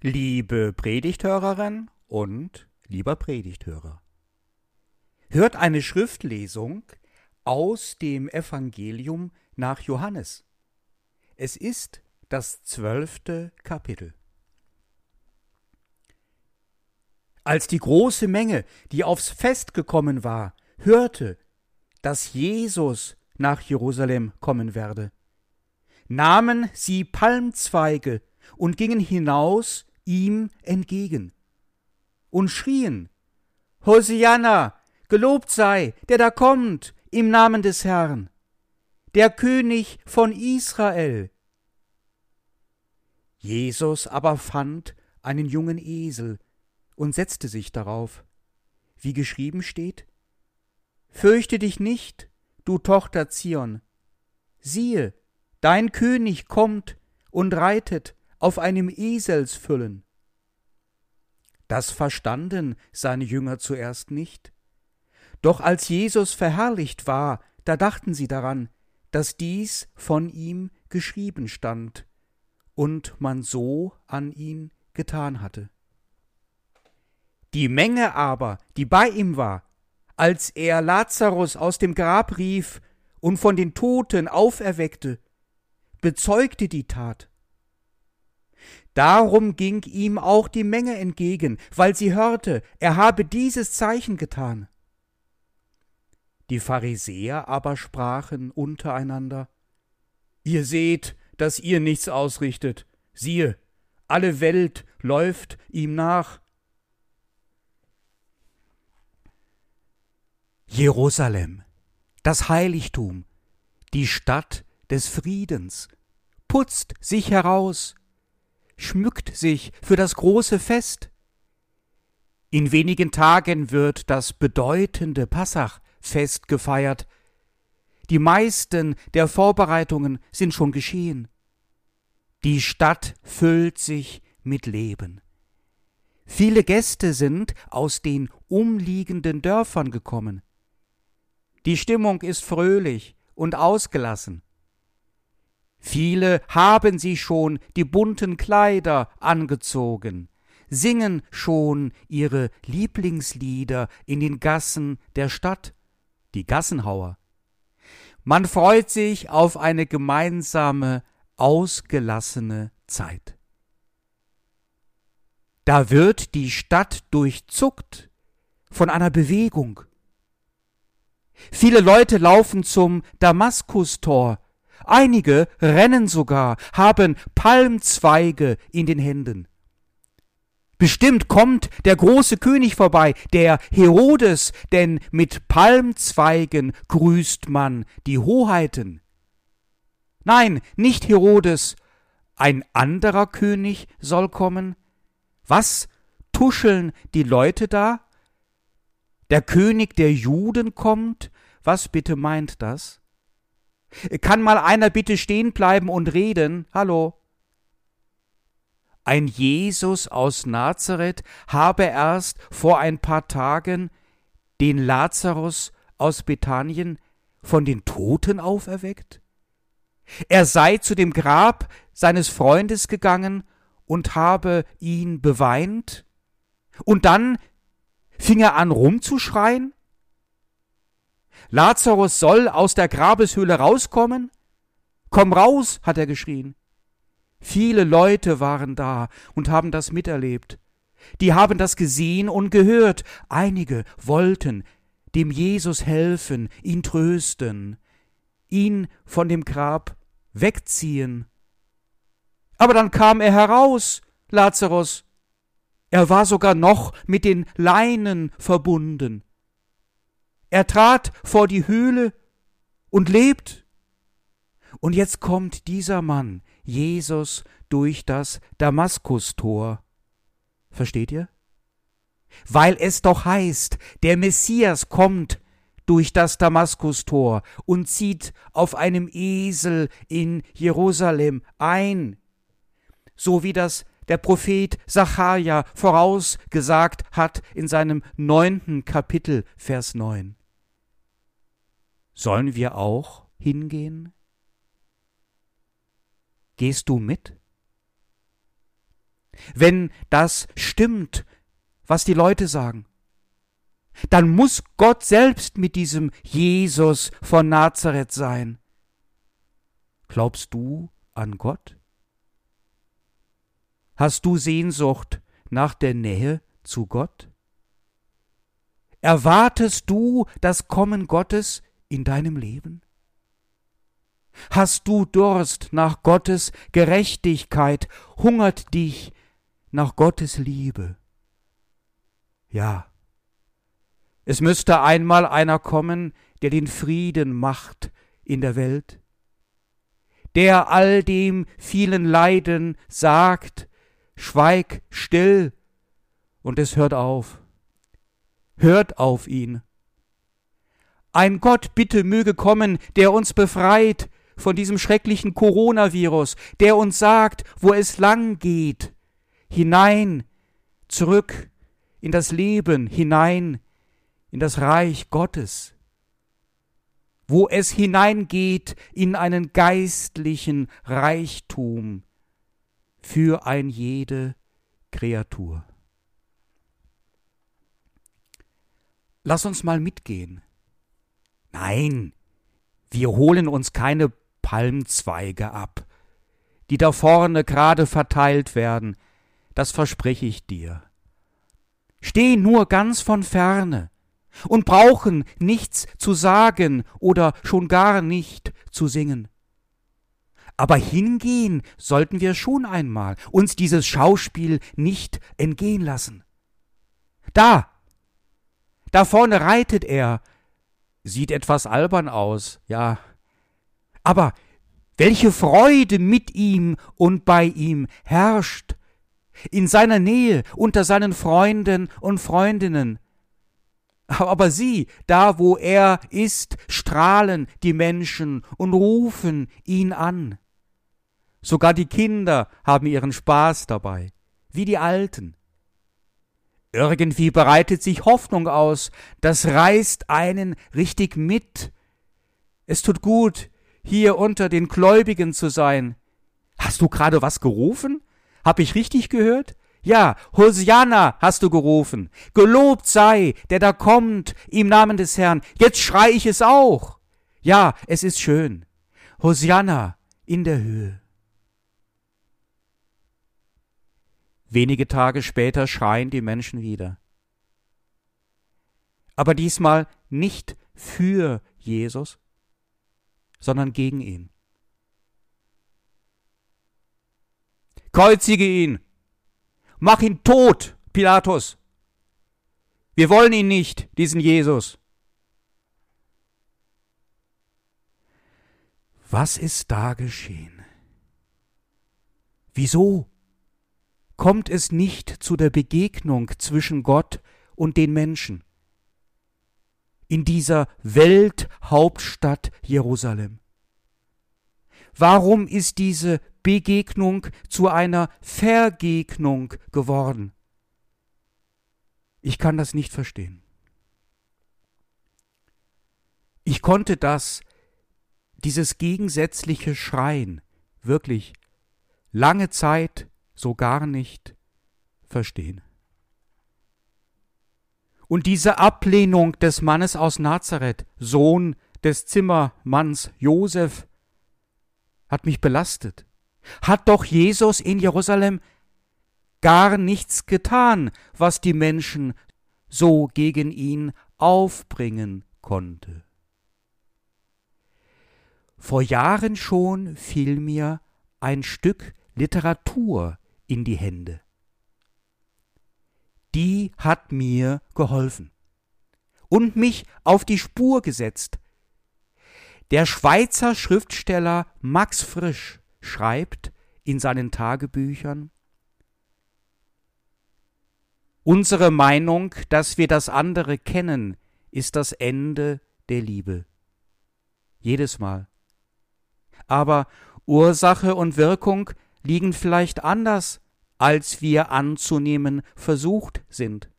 Liebe Predigthörerin und lieber Predigthörer. Hört eine Schriftlesung aus dem Evangelium nach Johannes. Es ist das zwölfte Kapitel. Als die große Menge, die aufs Fest gekommen war, hörte, dass Jesus nach Jerusalem kommen werde, nahmen sie Palmzweige und gingen hinaus ihm entgegen und schrien, Hosianna, gelobt sei, der da kommt, im Namen des Herrn, der König von Israel. Jesus aber fand einen jungen Esel und setzte sich darauf, wie geschrieben steht, Fürchte dich nicht, du Tochter Zion, siehe, dein König kommt und reitet auf einem Eselsfüllen. Das verstanden seine Jünger zuerst nicht. Doch als Jesus verherrlicht war, da dachten sie daran, dass dies von ihm geschrieben stand und man so an ihn getan hatte. Die Menge aber, die bei ihm war, als er Lazarus aus dem Grab rief und von den Toten auferweckte, bezeugte die Tat. Darum ging ihm auch die Menge entgegen, weil sie hörte, er habe dieses Zeichen getan. Die Pharisäer aber sprachen untereinander Ihr seht, dass ihr nichts ausrichtet. Siehe, alle Welt läuft ihm nach. Jerusalem, das Heiligtum, die Stadt des Friedens, putzt sich heraus, schmückt sich für das große Fest. In wenigen Tagen wird das bedeutende Passachfest gefeiert. Die meisten der Vorbereitungen sind schon geschehen. Die Stadt füllt sich mit Leben. Viele Gäste sind aus den umliegenden Dörfern gekommen. Die Stimmung ist fröhlich und ausgelassen. Viele haben sie schon die bunten Kleider angezogen, singen schon ihre Lieblingslieder in den Gassen der Stadt, die Gassenhauer. Man freut sich auf eine gemeinsame, ausgelassene Zeit. Da wird die Stadt durchzuckt von einer Bewegung. Viele Leute laufen zum Damaskustor, Einige rennen sogar, haben Palmzweige in den Händen. Bestimmt kommt der große König vorbei, der Herodes, denn mit Palmzweigen grüßt man die Hoheiten. Nein, nicht Herodes, ein anderer König soll kommen. Was tuscheln die Leute da? Der König der Juden kommt? Was bitte meint das? Kann mal einer bitte stehen bleiben und reden? Hallo? Ein Jesus aus Nazareth habe erst vor ein paar Tagen den Lazarus aus Bethanien von den Toten auferweckt? Er sei zu dem Grab seines Freundes gegangen und habe ihn beweint? Und dann fing er an rumzuschreien? Lazarus soll aus der Grabeshöhle rauskommen? Komm raus, hat er geschrien. Viele Leute waren da und haben das miterlebt. Die haben das gesehen und gehört. Einige wollten dem Jesus helfen, ihn trösten, ihn von dem Grab wegziehen. Aber dann kam er heraus, Lazarus. Er war sogar noch mit den Leinen verbunden. Er trat vor die Höhle und lebt. Und jetzt kommt dieser Mann, Jesus, durch das Damaskustor. Versteht ihr? Weil es doch heißt, der Messias kommt durch das Damaskustor und zieht auf einem Esel in Jerusalem ein, so wie das der Prophet Sacharja vorausgesagt hat in seinem neunten Kapitel, Vers neun. Sollen wir auch hingehen? Gehst du mit? wenn das stimmt, was die Leute sagen. Dann muss Gott selbst mit diesem Jesus von Nazareth sein. Glaubst du an Gott? Hast du Sehnsucht nach der Nähe zu Gott? Erwartest du das Kommen Gottes in deinem Leben? Hast du Durst nach Gottes Gerechtigkeit, hungert dich nach Gottes Liebe? Ja, es müsste einmal einer kommen, der den Frieden macht in der Welt, der all dem vielen Leiden sagt, schweig still, und es hört auf. Hört auf ihn. Ein Gott bitte möge kommen, der uns befreit von diesem schrecklichen Coronavirus, der uns sagt, wo es lang geht, hinein, zurück in das Leben, hinein in das Reich Gottes, wo es hineingeht in einen geistlichen Reichtum für ein jede Kreatur. Lass uns mal mitgehen. Nein, wir holen uns keine Palmzweige ab, die da vorne gerade verteilt werden, das verspreche ich dir. Steh nur ganz von ferne und brauchen nichts zu sagen oder schon gar nicht zu singen. Aber hingehen sollten wir schon einmal, uns dieses Schauspiel nicht entgehen lassen. Da, da vorne reitet er, sieht etwas albern aus, ja. Aber welche Freude mit ihm und bei ihm herrscht, in seiner Nähe, unter seinen Freunden und Freundinnen. Aber sieh, da wo er ist, strahlen die Menschen und rufen ihn an. Sogar die Kinder haben ihren Spaß dabei, wie die Alten. Irgendwie bereitet sich Hoffnung aus, das reißt einen richtig mit. Es tut gut, hier unter den Gläubigen zu sein. Hast du gerade was gerufen? Hab ich richtig gehört? Ja, Hosianna hast du gerufen. Gelobt sei, der da kommt, im Namen des Herrn. Jetzt schrei ich es auch. Ja, es ist schön. Hosianna in der Höhe. Wenige Tage später schreien die Menschen wieder. Aber diesmal nicht für Jesus, sondern gegen ihn. Kreuzige ihn! Mach ihn tot, Pilatus! Wir wollen ihn nicht, diesen Jesus. Was ist da geschehen? Wieso kommt es nicht zu der Begegnung zwischen Gott und den Menschen in dieser Welthauptstadt Jerusalem? Warum ist diese Begegnung zu einer Vergegnung geworden? Ich kann das nicht verstehen. Ich konnte das, dieses gegensätzliche Schreien, wirklich lange Zeit so gar nicht verstehen. Und diese Ablehnung des Mannes aus Nazareth, Sohn des Zimmermanns Josef, hat mich belastet. Hat doch Jesus in Jerusalem gar nichts getan, was die Menschen so gegen ihn aufbringen konnte. Vor Jahren schon fiel mir ein Stück Literatur in die Hände. Die hat mir geholfen und mich auf die Spur gesetzt. Der Schweizer Schriftsteller Max Frisch schreibt in seinen Tagebüchern Unsere Meinung, dass wir das andere kennen, ist das Ende der Liebe. Jedes Mal. Aber Ursache und Wirkung liegen vielleicht anders, als wir anzunehmen versucht sind.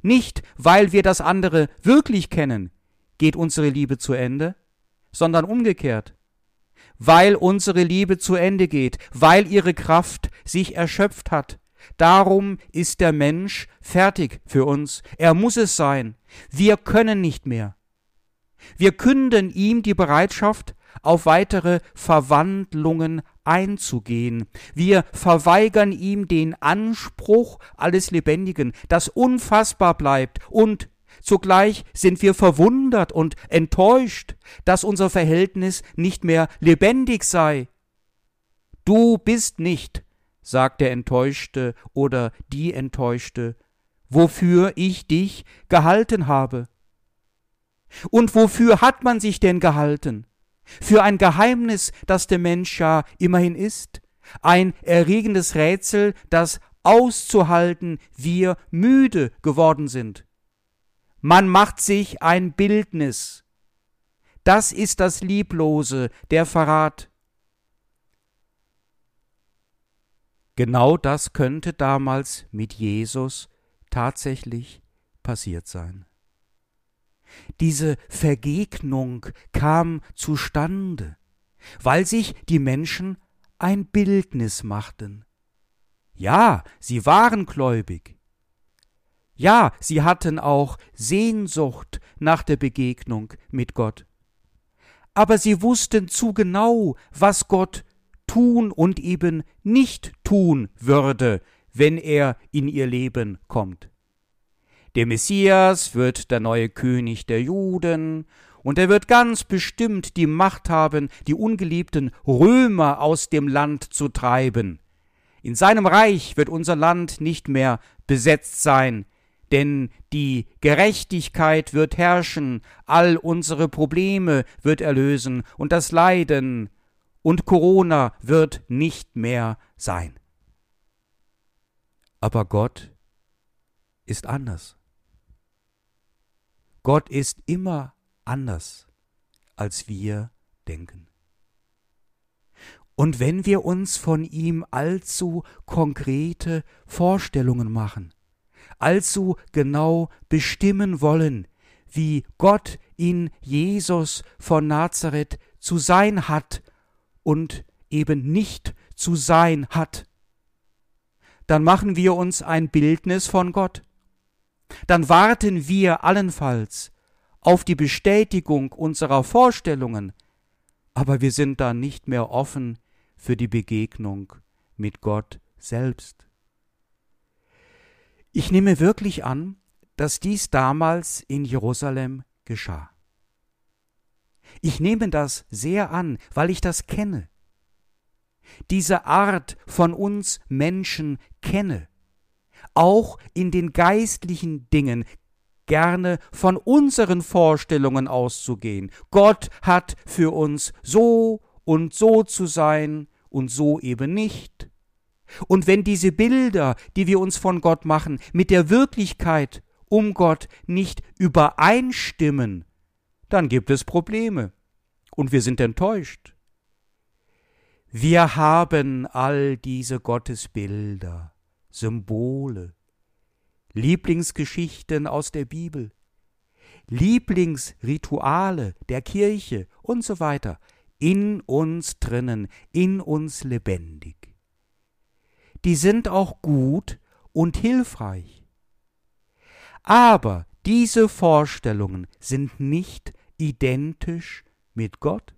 Nicht, weil wir das andere wirklich kennen, geht unsere Liebe zu Ende, sondern umgekehrt. Weil unsere Liebe zu Ende geht, weil ihre Kraft sich erschöpft hat, Darum ist der Mensch fertig für uns. Er muss es sein. Wir können nicht mehr. Wir künden ihm die Bereitschaft, auf weitere Verwandlungen einzugehen. Wir verweigern ihm den Anspruch alles Lebendigen, das unfassbar bleibt, und zugleich sind wir verwundert und enttäuscht, dass unser Verhältnis nicht mehr lebendig sei. Du bist nicht, sagt der Enttäuschte oder die Enttäuschte, wofür ich dich gehalten habe. Und wofür hat man sich denn gehalten? Für ein Geheimnis, das der Mensch ja immerhin ist, ein erregendes Rätsel, das auszuhalten wir müde geworden sind. Man macht sich ein Bildnis. Das ist das Lieblose, der Verrat. Genau das könnte damals mit Jesus tatsächlich passiert sein. Diese Vergegnung kam zustande, weil sich die Menschen ein Bildnis machten. Ja, sie waren gläubig. Ja, sie hatten auch Sehnsucht nach der Begegnung mit Gott. Aber sie wussten zu genau, was Gott tun und eben nicht tun würde, wenn er in ihr Leben kommt. Der Messias wird der neue König der Juden, und er wird ganz bestimmt die Macht haben, die ungeliebten Römer aus dem Land zu treiben. In seinem Reich wird unser Land nicht mehr besetzt sein, denn die Gerechtigkeit wird herrschen, all unsere Probleme wird erlösen, und das Leiden und Corona wird nicht mehr sein. Aber Gott ist anders. Gott ist immer anders, als wir denken. Und wenn wir uns von ihm allzu konkrete Vorstellungen machen, allzu genau bestimmen wollen, wie Gott in Jesus von Nazareth zu sein hat und eben nicht zu sein hat, dann machen wir uns ein Bildnis von Gott dann warten wir allenfalls auf die Bestätigung unserer Vorstellungen, aber wir sind dann nicht mehr offen für die Begegnung mit Gott selbst. Ich nehme wirklich an, dass dies damals in Jerusalem geschah. Ich nehme das sehr an, weil ich das kenne. Diese Art von uns Menschen kenne auch in den geistlichen Dingen gerne von unseren Vorstellungen auszugehen. Gott hat für uns so und so zu sein und so eben nicht. Und wenn diese Bilder, die wir uns von Gott machen, mit der Wirklichkeit um Gott nicht übereinstimmen, dann gibt es Probleme und wir sind enttäuscht. Wir haben all diese Gottesbilder Symbole, Lieblingsgeschichten aus der Bibel, Lieblingsrituale der Kirche und so weiter in uns drinnen, in uns lebendig. Die sind auch gut und hilfreich. Aber diese Vorstellungen sind nicht identisch mit Gott.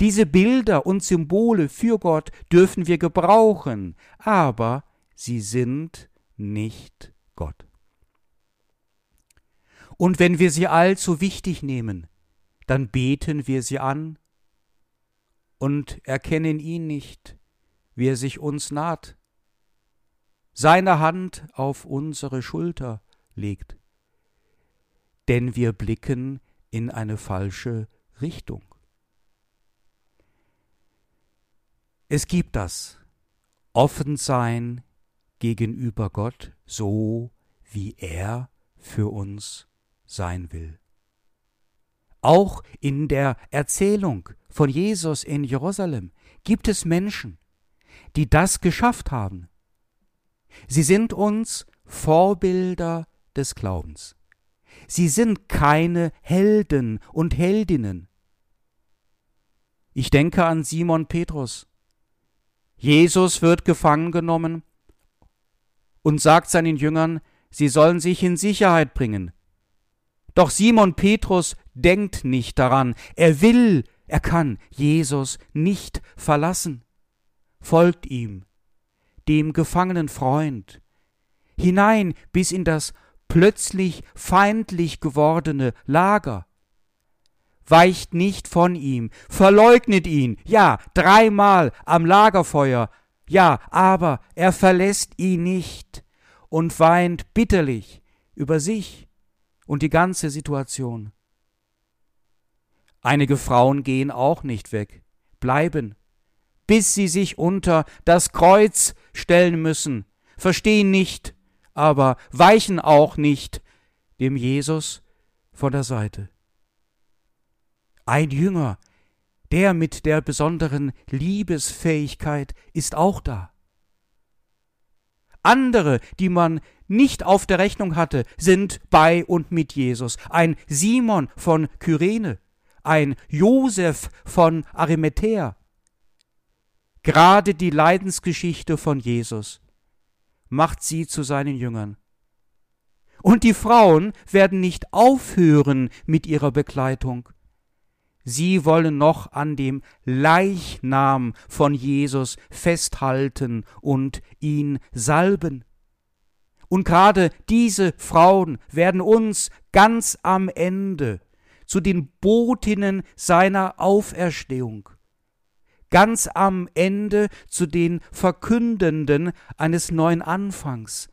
Diese Bilder und Symbole für Gott dürfen wir gebrauchen, aber sie sind nicht Gott. Und wenn wir sie allzu wichtig nehmen, dann beten wir sie an und erkennen ihn nicht, wie er sich uns naht, seine Hand auf unsere Schulter legt, denn wir blicken in eine falsche Richtung. Es gibt das Offensein gegenüber Gott, so wie er für uns sein will. Auch in der Erzählung von Jesus in Jerusalem gibt es Menschen, die das geschafft haben. Sie sind uns Vorbilder des Glaubens. Sie sind keine Helden und Heldinnen. Ich denke an Simon Petrus. Jesus wird gefangen genommen und sagt seinen Jüngern, sie sollen sich in Sicherheit bringen. Doch Simon Petrus denkt nicht daran, er will, er kann Jesus nicht verlassen, folgt ihm, dem gefangenen Freund, hinein bis in das plötzlich feindlich gewordene Lager, weicht nicht von ihm, verleugnet ihn, ja, dreimal am Lagerfeuer, ja, aber er verlässt ihn nicht und weint bitterlich über sich und die ganze Situation. Einige Frauen gehen auch nicht weg, bleiben, bis sie sich unter das Kreuz stellen müssen, verstehen nicht, aber weichen auch nicht dem Jesus von der Seite. Ein Jünger, der mit der besonderen Liebesfähigkeit ist auch da. Andere, die man nicht auf der Rechnung hatte, sind bei und mit Jesus. Ein Simon von Kyrene, ein Josef von Arimathäa. Gerade die Leidensgeschichte von Jesus macht sie zu seinen Jüngern. Und die Frauen werden nicht aufhören mit ihrer Begleitung. Sie wollen noch an dem Leichnam von Jesus festhalten und ihn salben. Und gerade diese Frauen werden uns ganz am Ende zu den Botinnen seiner Auferstehung, ganz am Ende zu den Verkündenden eines neuen Anfangs,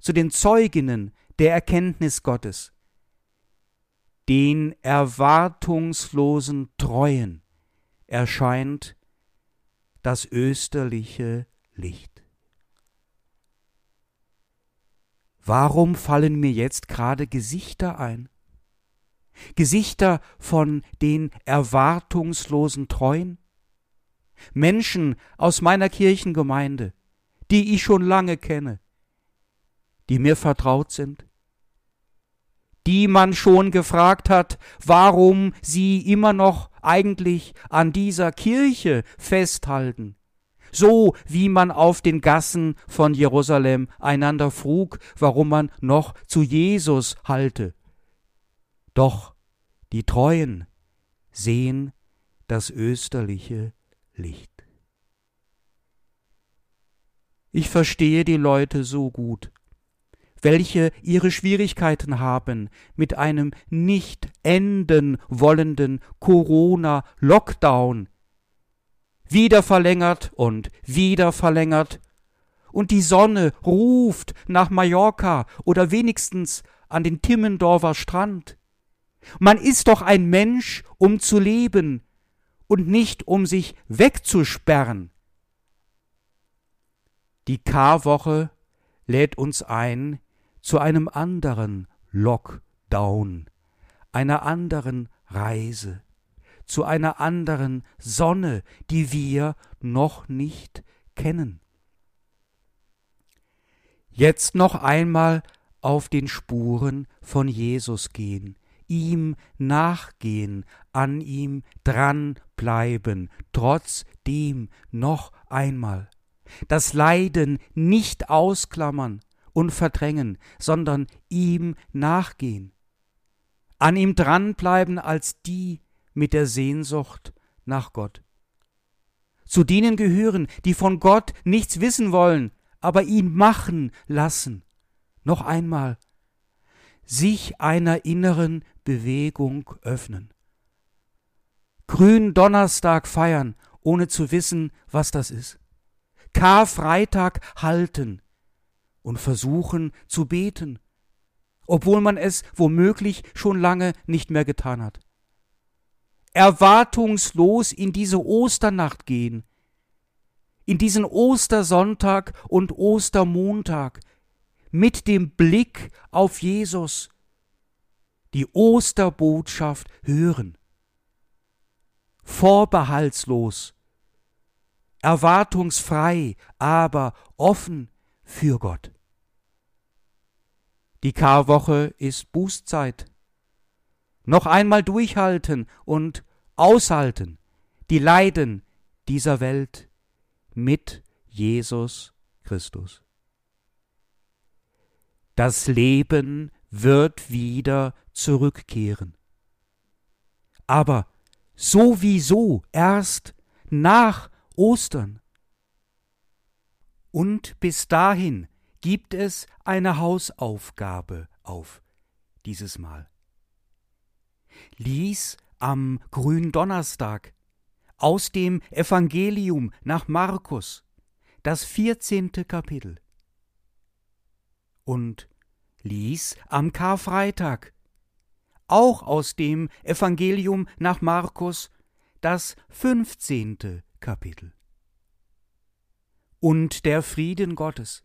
zu den Zeuginnen der Erkenntnis Gottes den erwartungslosen Treuen erscheint das österliche Licht. Warum fallen mir jetzt gerade Gesichter ein? Gesichter von den erwartungslosen Treuen? Menschen aus meiner Kirchengemeinde, die ich schon lange kenne, die mir vertraut sind, die man schon gefragt hat, warum sie immer noch eigentlich an dieser Kirche festhalten. So wie man auf den Gassen von Jerusalem einander frug, warum man noch zu Jesus halte. Doch die Treuen sehen das österliche Licht. Ich verstehe die Leute so gut welche ihre Schwierigkeiten haben mit einem nicht enden wollenden Corona-Lockdown. Wieder verlängert und wieder verlängert. Und die Sonne ruft nach Mallorca oder wenigstens an den Timmendorfer Strand. Man ist doch ein Mensch, um zu leben und nicht um sich wegzusperren. Die Karwoche lädt uns ein, zu einem anderen Lockdown, einer anderen Reise, zu einer anderen Sonne, die wir noch nicht kennen. Jetzt noch einmal auf den Spuren von Jesus gehen, ihm nachgehen, an ihm dranbleiben, trotzdem noch einmal. Das Leiden nicht ausklammern, und verdrängen, sondern ihm nachgehen, an ihm dranbleiben als die mit der Sehnsucht nach Gott. Zu denen gehören, die von Gott nichts wissen wollen, aber ihn machen lassen. Noch einmal, sich einer inneren Bewegung öffnen. Grün Donnerstag feiern, ohne zu wissen, was das ist. Karfreitag halten, und versuchen zu beten, obwohl man es womöglich schon lange nicht mehr getan hat. Erwartungslos in diese Osternacht gehen, in diesen Ostersonntag und Ostermontag mit dem Blick auf Jesus, die Osterbotschaft hören, vorbehaltslos, erwartungsfrei, aber offen für Gott. Die Karwoche ist Bußzeit. Noch einmal durchhalten und aushalten die Leiden dieser Welt mit Jesus Christus. Das Leben wird wieder zurückkehren. Aber sowieso erst nach Ostern. Und bis dahin gibt es eine Hausaufgabe auf dieses Mal. Lies am Gründonnerstag aus dem Evangelium nach Markus das vierzehnte Kapitel und lies am Karfreitag auch aus dem Evangelium nach Markus das fünfzehnte Kapitel. Und der Frieden Gottes,